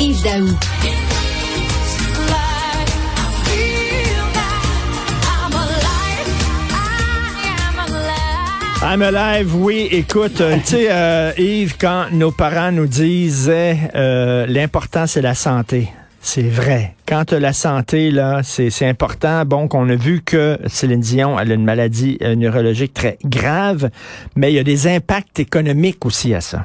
Yves Daou. I'm alive, oui. Écoute, euh, tu sais, euh, Yves, quand nos parents nous disaient euh, l'important, c'est la santé. C'est vrai. Quand tu as la santé, là, c'est important. Bon, qu'on a vu que Céline Dion elle a une maladie neurologique très grave, mais il y a des impacts économiques aussi à ça.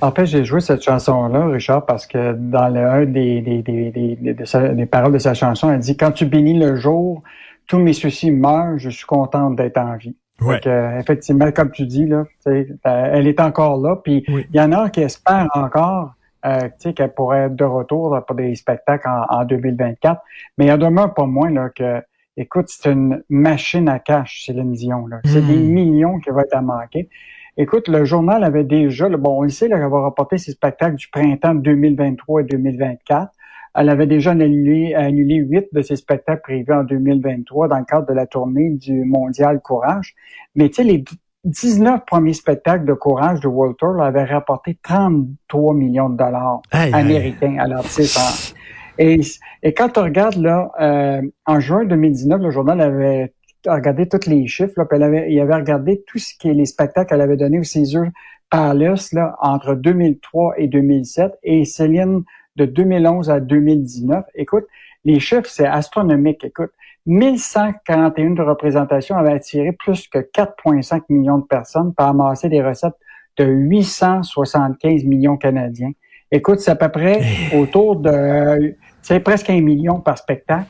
En fait, j'ai joué cette chanson-là, Richard, parce que dans le, un des, des, des, des, des paroles de sa chanson, elle dit Quand tu bénis le jour, tous mes soucis meurent, je suis contente d'être en vie. Ouais. effectivement, comme tu dis, là, euh, elle est encore là. Puis il y en a qui espèrent encore euh, qu'elle pourrait être de retour pour des spectacles en, 2024. Mais il y en demeure pas moins là, que, écoute, c'est une machine à cash, Céline Dion. C'est des hmm. millions qui vont être à manquer. Écoute, le journal avait déjà, bon, on le sait, là, elle va rapporter ses spectacles du printemps 2023 et 2024. Elle avait déjà annulé, annulé huit de ses spectacles prévus en 2023 dans le cadre de la tournée du Mondial Courage. Mais tu sais, les 19 premiers spectacles de Courage de World Tour avaient rapporté 33 millions de dollars américains à l'artiste. Et, et quand tu regardes là, euh, en juin 2019, le journal avait regardé tous les chiffres, là, puis elle avait, il avait regardé tout ce qui est les spectacles qu'elle avait donnés au Caesar Palace là, entre 2003 et 2007. Et Céline de 2011 à 2019. Écoute, les chiffres, c'est astronomique. Écoute, 1141 de représentation avaient attiré plus que 4,5 millions de personnes pour amasser des recettes de 875 millions canadiens. Écoute, c'est à peu près autour de, c'est presque un million par spectacle.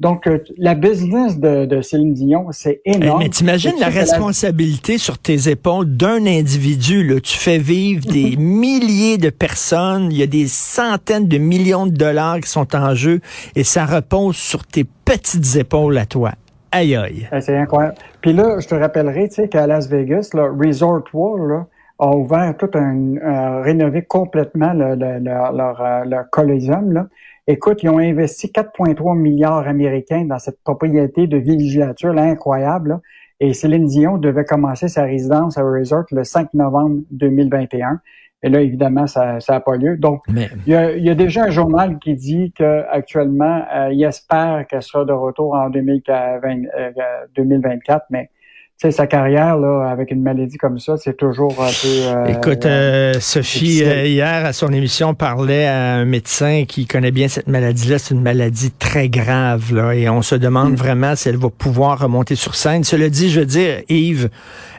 Donc, euh, la business de, de Céline Dion, c'est énorme. Mais t'imagines la responsabilité sur tes épaules d'un individu. Là. Tu fais vivre des milliers de personnes. Il y a des centaines de millions de dollars qui sont en jeu et ça repose sur tes petites épaules à toi. Aïe aïe. Eh, c'est incroyable. Puis là, je te rappellerai, tu sais, qu'à Las Vegas, là, Resort World là, a ouvert tout un, euh, rénové complètement le, le, leur, euh, leur Coliseum, là. Écoute, ils ont investi 4,3 milliards américains dans cette propriété de villégiature là, incroyable. Et Céline Dion devait commencer sa résidence à Resort le 5 novembre 2021. Et là, évidemment, ça n'a pas lieu. Donc, il, y a, déjà un journal qui dit qu'actuellement, euh, il espère qu'elle sera de retour en 2020, 2024, euh, mais sais, sa carrière là, avec une maladie comme ça, c'est toujours un peu. Euh, Écoute, euh, Sophie euh, hier à son émission parlait à un médecin qui connaît bien cette maladie-là. C'est une maladie très grave là, et on se demande mm. vraiment si elle va pouvoir remonter sur scène. Cela dit, je veux dire, Yves,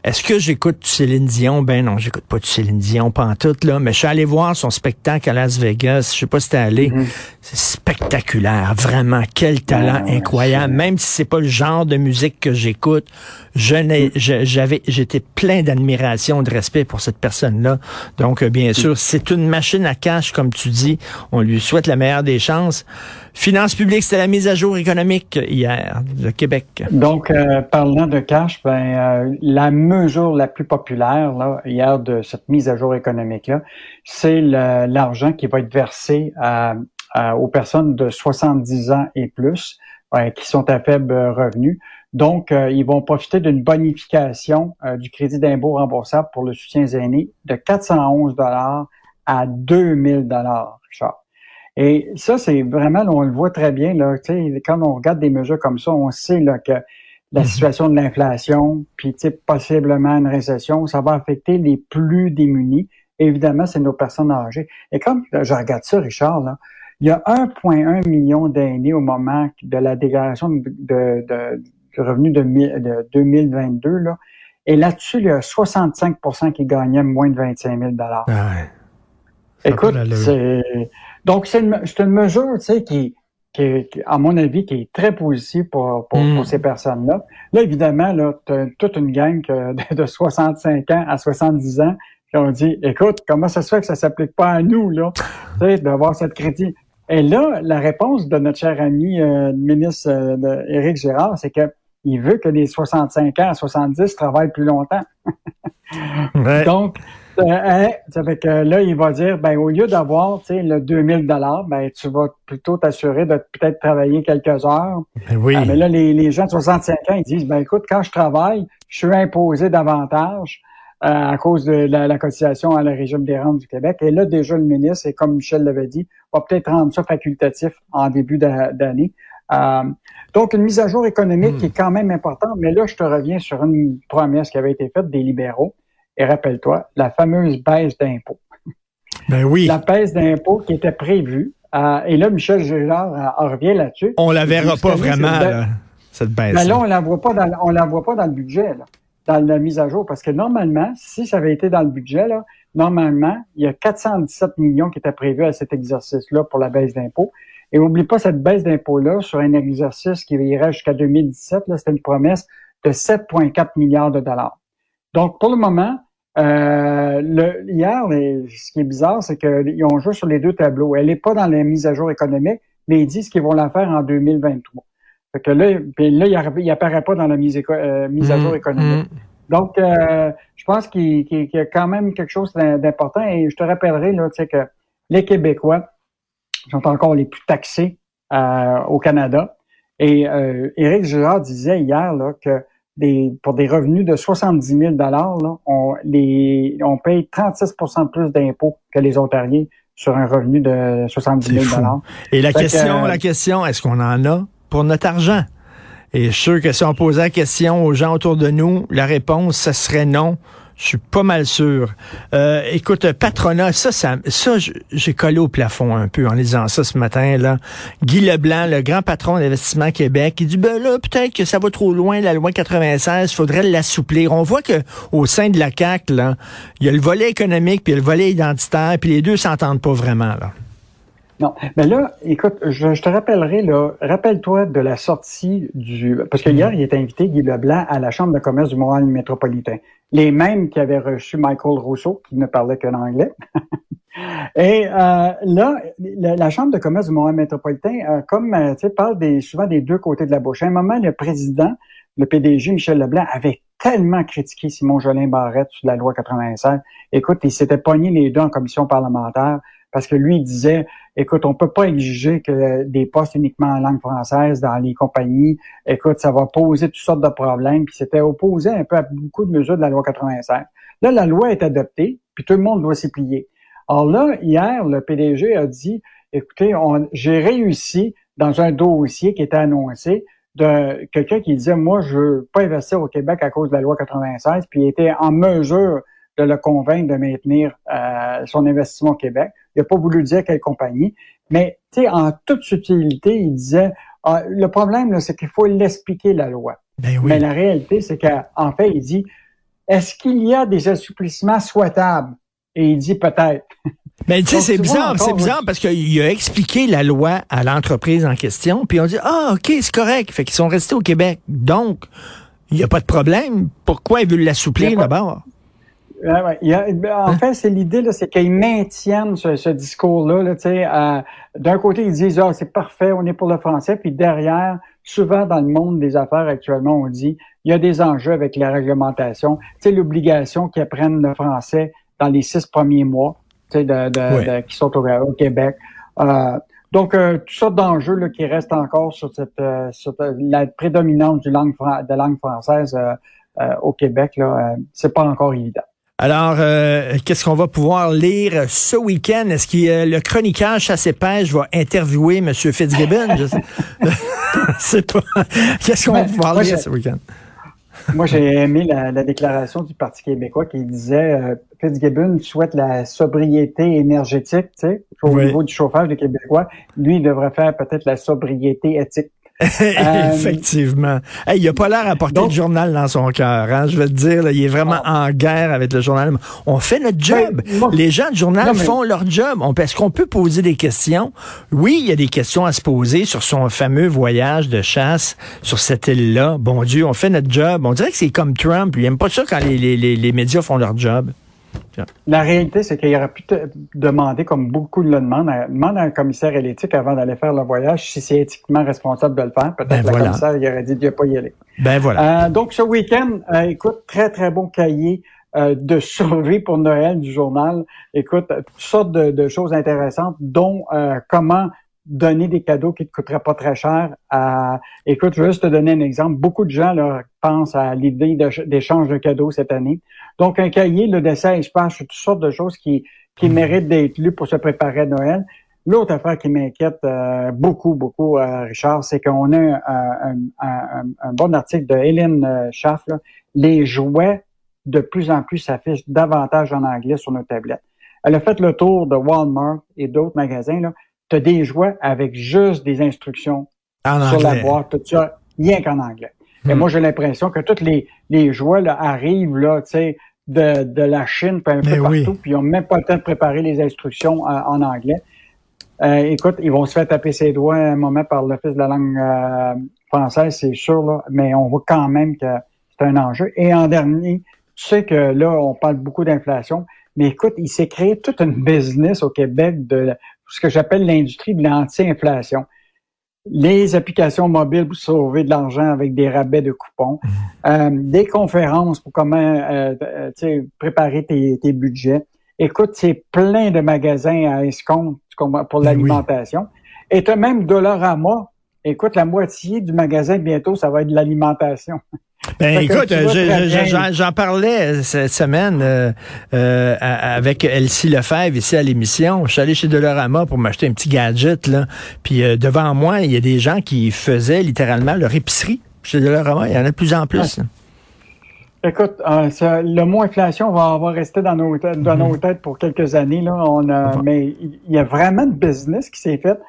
est-ce que j'écoute Céline Dion? Ben non, j'écoute pas du Céline Dion, pas en tout, là. Mais je suis allé voir son spectacle à Las Vegas. Je sais pas si t'es allé. Mm-hmm. C'est spectaculaire. Vraiment. Quel talent incroyable. Même si c'est pas le genre de musique que j'écoute, je. J'avais, j'étais plein d'admiration, de respect pour cette personne-là. Donc, euh, bien sûr, c'est une machine à cash, comme tu dis. On lui souhaite la meilleure des chances. Finances publiques, c'était la mise à jour économique hier de Québec. Donc, euh, parlant de cash, ben, euh, la mesure la plus populaire là, hier de cette mise à jour économique-là, c'est l'argent qui va être versé aux personnes de 70 ans et plus qui sont à faible revenu. Donc, euh, ils vont profiter d'une bonification du crédit d'impôt remboursable pour le soutien aînés de 411 dollars à 2000 dollars, Richard. Et ça, c'est vraiment, on le voit très bien, là, quand on regarde des mesures comme ça, on sait là, que la mhm. situation de l'inflation, puis possiblement une récession, ça va affecter les plus démunis. évidemment, c'est nos personnes âgées. Et comme je regarde ça, Richard, là, il y a 1,1 million d'aînés au moment de la déclaration de, de, de, revenu de, 2022. Là. Et là-dessus, il y a 65% qui gagnaient moins de 25 000 ah Écoute, c'est donc c'est une, une, mesure, tu sais, qui, qui, à mon avis, qui est très positive pour, pour, hmm. ces personnes-là. Là, évidemment, là, tu as toute une gang de, de 65 ans à 70 ans qui ont dit, écoute, comment ça se fait que ça s'applique pas à nous, là, tu sais, d'avoir cette crédit. Et là, la réponse de notre cher ami euh, ministre euh, Éric Gérard, c'est que il veut que les 65 ans à 70 travaillent plus longtemps. Donc, euh, hein, ça fait que là, il va dire, ben au lieu d'avoir, tu sais, le 2000 dollars, ben tu vas plutôt t'assurer de peut-être travailler quelques heures. Ben oui. Ah, mais là, les, les gens de 65 ans, ils disent, ben écoute, quand je travaille, je suis imposé davantage. Euh, à cause de la, cotisation à la régime des rentes du Québec. Et là, déjà, le ministre, et comme Michel l'avait dit, va peut-être rendre ça facultatif en début d'année. Euh, donc, une mise à jour économique qui est quand même importante. Mais là, je te reviens sur une promesse qui avait été faite des libéraux. Et rappelle-toi, la fameuse baisse d'impôts. Ben oui. La baisse d'impôts qui était prévue. Euh, et là, Michel Gérard revient là-dessus. On la verra pas vraiment, cette baisse. Ben là, on la voit pas dans, on la voit pas dans le budget. Là dans la mise à jour. Parce que normalement, si ça avait été dans le budget, là, normalement, il y a 417 millions qui étaient prévus à cet exercice-là pour la baisse d'impôts. Et n'oublie pas cette baisse d'impôts-là sur un exercice qui irait jusqu'à 2017. C'était une promesse de 7,4 milliards de dollars. Donc, pour le moment, euh, le, hier, ce qui est bizarre, c'est qu'ils ont joué sur les deux tableaux. Elle n'est pas dans la mise à jour économique, mais ils disent qu'ils vont la faire en 2023. Fait que là, il, apparaît pas dans la mise, euh, mise à jour mm, économique. Mm. Donc, euh, je pense qu'il y a quand même quelque chose d'important. Et je te rappellerai là, que les Québécois sont encore les plus taxés euh, au Canada. Et euh, Éric Girard disait hier là, que des, pour des revenus de 70 000 là, on, les, on paye 36 de plus d'impôts que les Ontariens sur un revenu de 70 000 Et la question, la question, est-ce qu'on en a pour notre argent? Et je suis sûr que si on posait la question aux gens autour de nous, la réponse, ce serait non. Je suis pas mal sûr. Euh, écoute, patronat, ça, ça, ça j'ai collé au plafond un peu en lisant ça ce matin. là. Guy Leblanc, le grand patron d'Investissement Québec, il dit ben là, peut-être que ça va trop loin, la loi 96, faudrait l'assouplir. On voit que au sein de la CAC, là, il y a le volet économique puis le volet identitaire, puis les deux s'entendent pas vraiment là. Non, mais là, écoute, je, te rappellerai, là, rappelle-toi de la sortie du... Parce que hier, il était invité, Guy Leblanc, à la Chambre de commerce du Montréal métropolitain. Les mêmes qui avaient reçu Michael Rousseau, qui ne parlait qu'en anglais. Et euh, là, la, Chambre de commerce du Montréal métropolitain, euh, comme euh, tu sais, parle des, souvent des deux côtés de la bouche. À un moment, le président, le PDG Michel Leblanc, avait tellement critiqué Simon Jolin Barrette sur la loi 96. Écoute, il s'était pogné les deux en commission parlementaire parce que lui, il disait, écoute, on peut pas exiger que des postes uniquement en langue française dans les compagnies. Écoute, ça va poser toutes sortes de problèmes. Puis c'était opposé un peu à beaucoup de mesures de la loi 85. Là, la loi est adoptée, puis tout le monde doit s'y plier. Alors là, hier, le PDG a dit, écoutez, j'ai réussi dans un dossier qui était annoncé de quelqu'un qui disait, moi, je veux pas investir au Québec à cause de la loi 96, puis il était en mesure de le convaincre de maintenir euh, son investissement au Québec. Il n'a pas voulu dire quelle compagnie, mais en toute subtilité, il disait ah, le problème, c'est qu'il faut l'expliquer la loi. Ben mais la réalité, c'est qu'en fait, il dit est-ce qu'il y a des assouplissements souhaitables? Et il dit peut-être. Mais tu sais, c'est bizarre, c'est bizarre parce qu'il a expliqué la loi à l'entreprise en question, puis on dit ah ok c'est correct, fait qu'ils sont restés au Québec, donc il n'y a pas de problème. Pourquoi ils veulent l'assouplir d'abord? En hein? fait, c'est l'idée, c'est qu'ils maintiennent ce, discours-là. Là, D'un côté, ils disent ah, c'est parfait, on est pour le français, puis derrière, souvent dans le monde des affaires actuellement, on dit il y a des enjeux avec la réglementation. Tu l'obligation qu'ils apprennent le français dans les six premiers mois de, de, qui sont au, Québec. Euh, donc, euh, toutes sortes d'enjeux qui restent encore sur, cette, euh, sur la prédominance du langue, de la langue française au Québec. Là, c'est pas encore évident. Alors, euh, qu'est-ce qu'on va pouvoir lire ce week-end? Est-ce que euh, le chroniqueur Chasse Pêche va interviewer M. Fitzgibbon? Je sais, pas. Qu'est-ce qu'on va pouvoir lire ce week-end? moi, j'ai aimé la, déclaration du Parti québécois qui disait euh, Fitzgibbon souhaite la sobriété énergétique, tu sais, au niveau du chauffage des Québécois. Lui, il devrait faire peut-être la sobriété éthique. Euh, Effectivement. il a pas l'air à porter le journal dans son cœur. Hein, je veux te dire, il est vraiment en guerre avec le journal. On fait notre job. Les gens du journal font leur job. Est-ce qu'on peut poser des questions? Oui, il y a des questions à se poser sur son fameux voyage de chasse sur cette île-là. Bon Dieu, on fait notre job. On dirait que c'est comme Trump. Il aime pas ça quand les, les, les médias font leur job. La réalité, c'est qu'il aurait pu te demander, comme beaucoup le demandent, à, demande à un commissaire à l'éthique avant d'aller faire le voyage si c'est éthiquement responsable de le faire. Peut-être ben le commissaire il aurait dit de ne pas y aller. Ben voilà. Euh, donc ce week-end, euh, écoute, très très bon cahier euh, de survie pour Noël du journal. Écoute, toutes sortes de, de choses intéressantes, dont comment donner des cadeaux qui te coûteraient pas très cher. À... Écoute, je vais juste te donner un exemple. Beaucoup de gens là, pensent à l'idée d'échange de cadeaux cette année. Donc, un cahier le de 16 pages sur toutes sortes de choses qui, qui méritent d'être lues pour se préparer à Noël. L'autre affaire qui m'inquiète euh, beaucoup, beaucoup, euh, Richard, c'est qu'on a un, un, un, bon article de Hélène euh, Schaff. Les jouets, de plus en plus, s'affichent davantage en anglais sur nos tablettes. Elle a fait le tour de Walmart et d'autres magasins. Là tu as des jouets avec juste des instructions sur la boîte, tout ça, rien qu'en anglais. Et hmm. moi, j'ai l'impression que tous les, les jouets là, arrivent là, tu sais, de, de la Chine, un peu partout, puis ils n'ont même pas le temps de préparer les instructions euh, en anglais. Euh, écoute, ils vont se faire taper ses doigts un moment par l'Office de la langue euh, française, c'est sûr, là, mais on voit quand même que c'est un enjeu. Et en dernier, tu sais que là, on parle beaucoup d'inflation, mais écoute, il s'est créé toute une business au Québec de ce que j'appelle l'industrie de l'anti-inflation. Les applications mobiles pour sauver de l'argent avec des rabais de coupons, mmh. euh, des conférences pour comment euh, euh préparer tes, tes, budgets. Écoute, c'est plein de magasins à escompte pour ben l'alimentation. Et tu as même Dollarama. Écoute, la moitié du magasin bientôt, ça va être de l'alimentation. Ben, écoute, j'en parlais cette semaine euh, euh, avec Elsie Lefebvre ici à l'émission. Je suis allé chez Dolorama pour m'acheter un petit gadget. Là. Puis euh, devant moi, il y a des gens qui faisaient littéralement leur épicerie chez Dolorama. Il y en a de plus en plus. Écoute, le mot inflation va, va rester dans nos, têtes, dans nos mhm. têtes pour quelques années. Là. On a, mais il y a vraiment de business qui s'est fait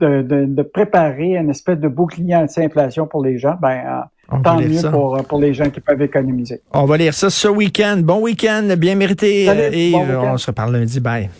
de, de, de, préparer une espèce de bouclier anti-inflation pour les gens. Ben, Tant mieux pour, pour, les gens qui peuvent économiser. On va lire ça ce week-end. Bon week-end, bien mérité. Salut, On se reparle lundi. Bye.